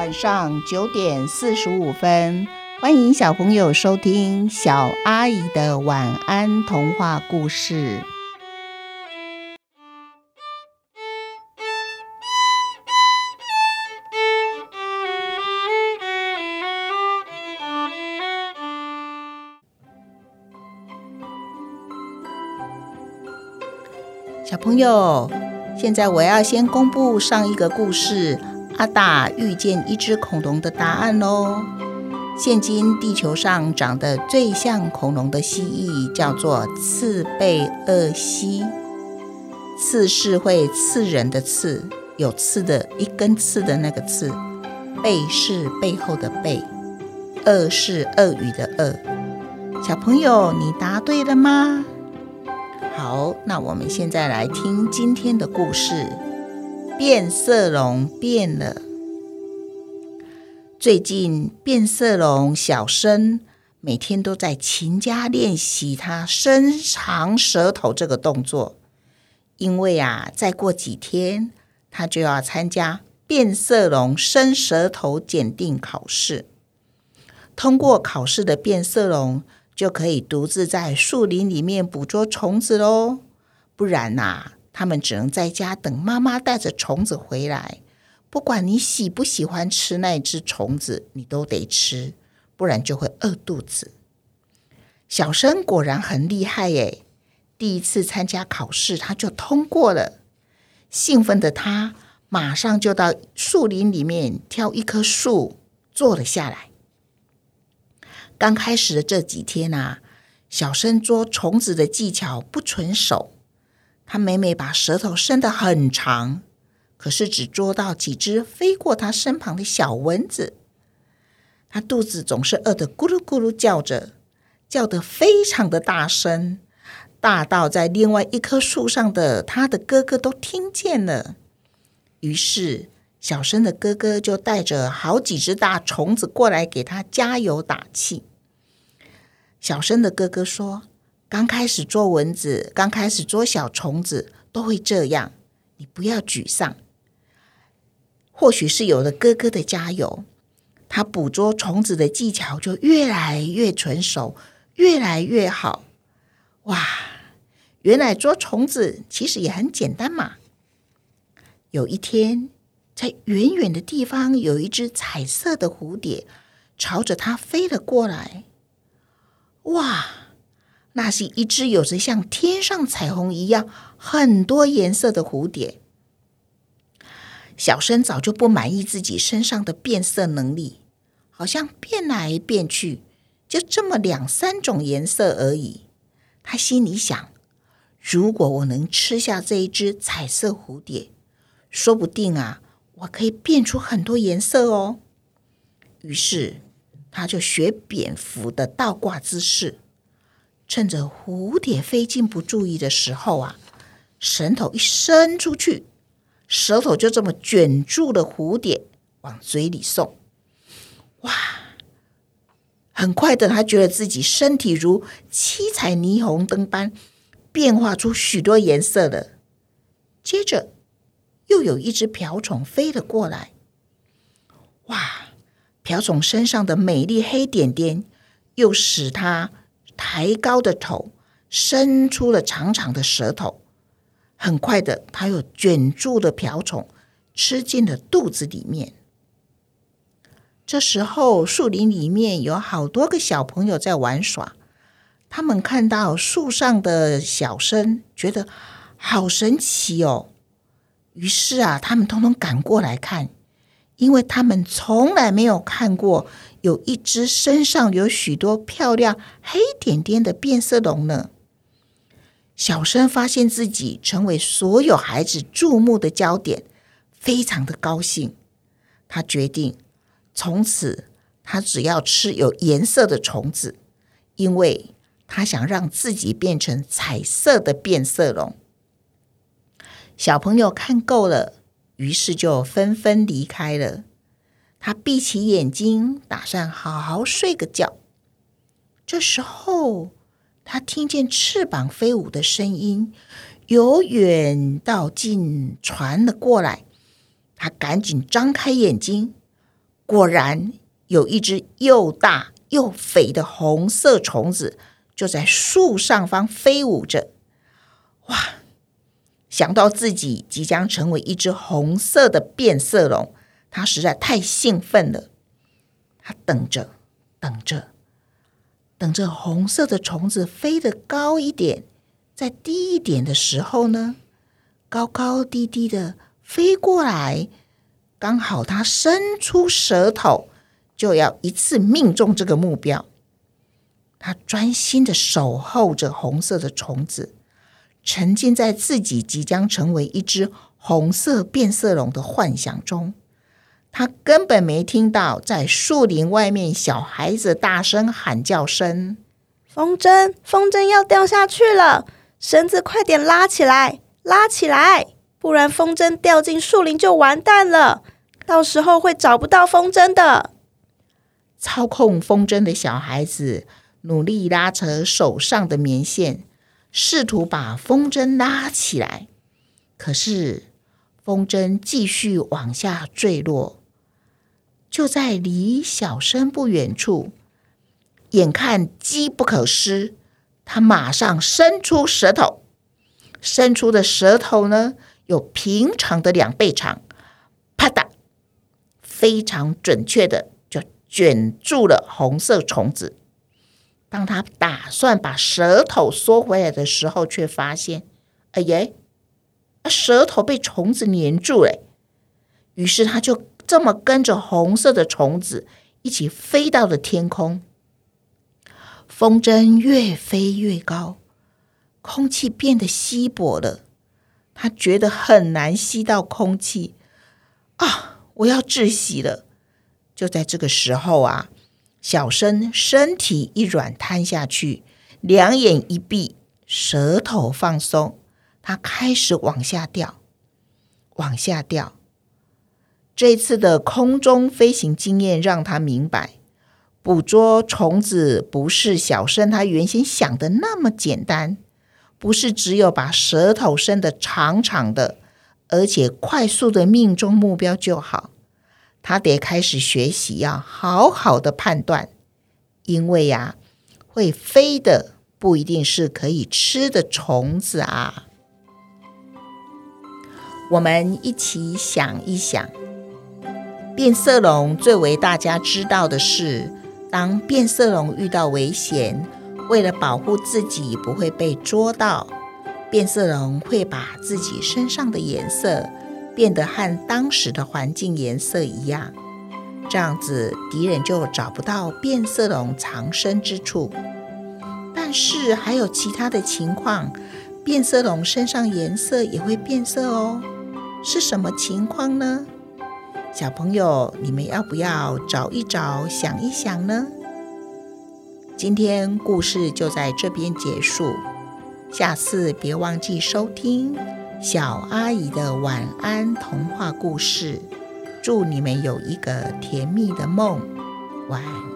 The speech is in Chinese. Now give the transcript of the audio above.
晚上九点四十五分，欢迎小朋友收听小阿姨的晚安童话故事。小朋友，现在我要先公布上一个故事《阿达遇见一只恐龙》的答案喽。现今地球上长得最像恐龙的蜥蜴叫做刺背鳄蜥。刺是会刺人的刺，有刺的一根刺的那个刺。背是背后的背。鳄是鳄鱼的鳄。小朋友，你答对了吗？好，那我们现在来听今天的故事。变色龙变了。最近，变色龙小生每天都在勤加练习他伸长舌头这个动作，因为啊，再过几天，他就要参加变色龙伸舌头检定考试。通过考试的变色龙。就可以独自在树林里面捕捉虫子喽，不然呐，他们只能在家等妈妈带着虫子回来。不管你喜不喜欢吃那只虫子，你都得吃，不然就会饿肚子。小生果然很厉害耶！第一次参加考试，他就通过了。兴奋的他马上就到树林里面挑一棵树坐了下来。刚开始的这几天啊，小生捉虫子的技巧不纯熟。他每每把舌头伸得很长，可是只捉到几只飞过他身旁的小蚊子。他肚子总是饿得咕噜咕噜叫着，叫得非常的大声，大到在另外一棵树上的他的哥哥都听见了。于是，小生的哥哥就带着好几只大虫子过来给他加油打气。小生的哥哥说：“刚开始捉蚊子，刚开始捉小虫子，都会这样。你不要沮丧。或许是有了哥哥的加油，他捕捉虫子的技巧就越来越纯熟，越来越好。哇！原来捉虫子其实也很简单嘛。有一天，在远远的地方，有一只彩色的蝴蝶朝着他飞了过来。”哇，那是一只有着像天上彩虹一样很多颜色的蝴蝶。小生早就不满意自己身上的变色能力，好像变来变去就这么两三种颜色而已。他心里想：如果我能吃下这一只彩色蝴蝶，说不定啊，我可以变出很多颜色哦。于是。他就学蝙蝠的倒挂姿势，趁着蝴蝶飞进不注意的时候啊，舌头一伸出去，舌头就这么卷住了蝴蝶，往嘴里送。哇！很快的，他觉得自己身体如七彩霓虹灯般变化出许多颜色了。接着，又有一只瓢虫飞了过来。哇！瓢虫身上的美丽黑点点，又使它抬高的头，伸出了长长的舌头。很快的，它又卷住了瓢虫，吃进了肚子里面。这时候，树林里面有好多个小朋友在玩耍。他们看到树上的小生，觉得好神奇哦。于是啊，他们通通赶过来看。因为他们从来没有看过有一只身上有许多漂亮黑点点的变色龙呢。小生发现自己成为所有孩子注目的焦点，非常的高兴。他决定从此他只要吃有颜色的虫子，因为他想让自己变成彩色的变色龙。小朋友看够了。于是就纷纷离开了。他闭起眼睛，打算好好睡个觉。这时候，他听见翅膀飞舞的声音由远到近传了过来。他赶紧张开眼睛，果然有一只又大又肥的红色虫子就在树上方飞舞着。哇！想到自己即将成为一只红色的变色龙，他实在太兴奋了。他等着，等着，等着红色的虫子飞得高一点，再低一点的时候呢，高高低低的飞过来，刚好他伸出舌头，就要一次命中这个目标。他专心的守候着红色的虫子。沉浸在自己即将成为一只红色变色龙的幻想中，他根本没听到在树林外面小孩子大声喊叫声：“风筝，风筝要掉下去了！绳子快点拉起来，拉起来，不然风筝掉进树林就完蛋了，到时候会找不到风筝的。”操控风筝的小孩子努力拉扯手上的棉线。试图把风筝拉起来，可是风筝继续往下坠落。就在离小生不远处，眼看机不可失，他马上伸出舌头，伸出的舌头呢，有平常的两倍长，啪嗒，非常准确的就卷住了红色虫子。当他打算把舌头缩回来的时候，却发现，哎呀，舌头被虫子粘住了。于是他就这么跟着红色的虫子一起飞到了天空。风筝越飞越高，空气变得稀薄了。他觉得很难吸到空气啊！我要窒息了。就在这个时候啊！小生身体一软，瘫下去，两眼一闭，舌头放松，他开始往下掉，往下掉。这次的空中飞行经验让他明白，捕捉虫子不是小生他原先想的那么简单，不是只有把舌头伸得长长的，而且快速的命中目标就好。他得开始学习，要好好的判断，因为呀，会飞的不一定是可以吃的虫子啊。我们一起想一想，变色龙最为大家知道的是，当变色龙遇到危险，为了保护自己不会被捉到，变色龙会把自己身上的颜色。变得和当时的环境颜色一样，这样子敌人就找不到变色龙藏身之处。但是还有其他的情况，变色龙身上颜色也会变色哦。是什么情况呢？小朋友，你们要不要找一找、想一想呢？今天故事就在这边结束，下次别忘记收听。小阿姨的晚安童话故事，祝你们有一个甜蜜的梦，晚安。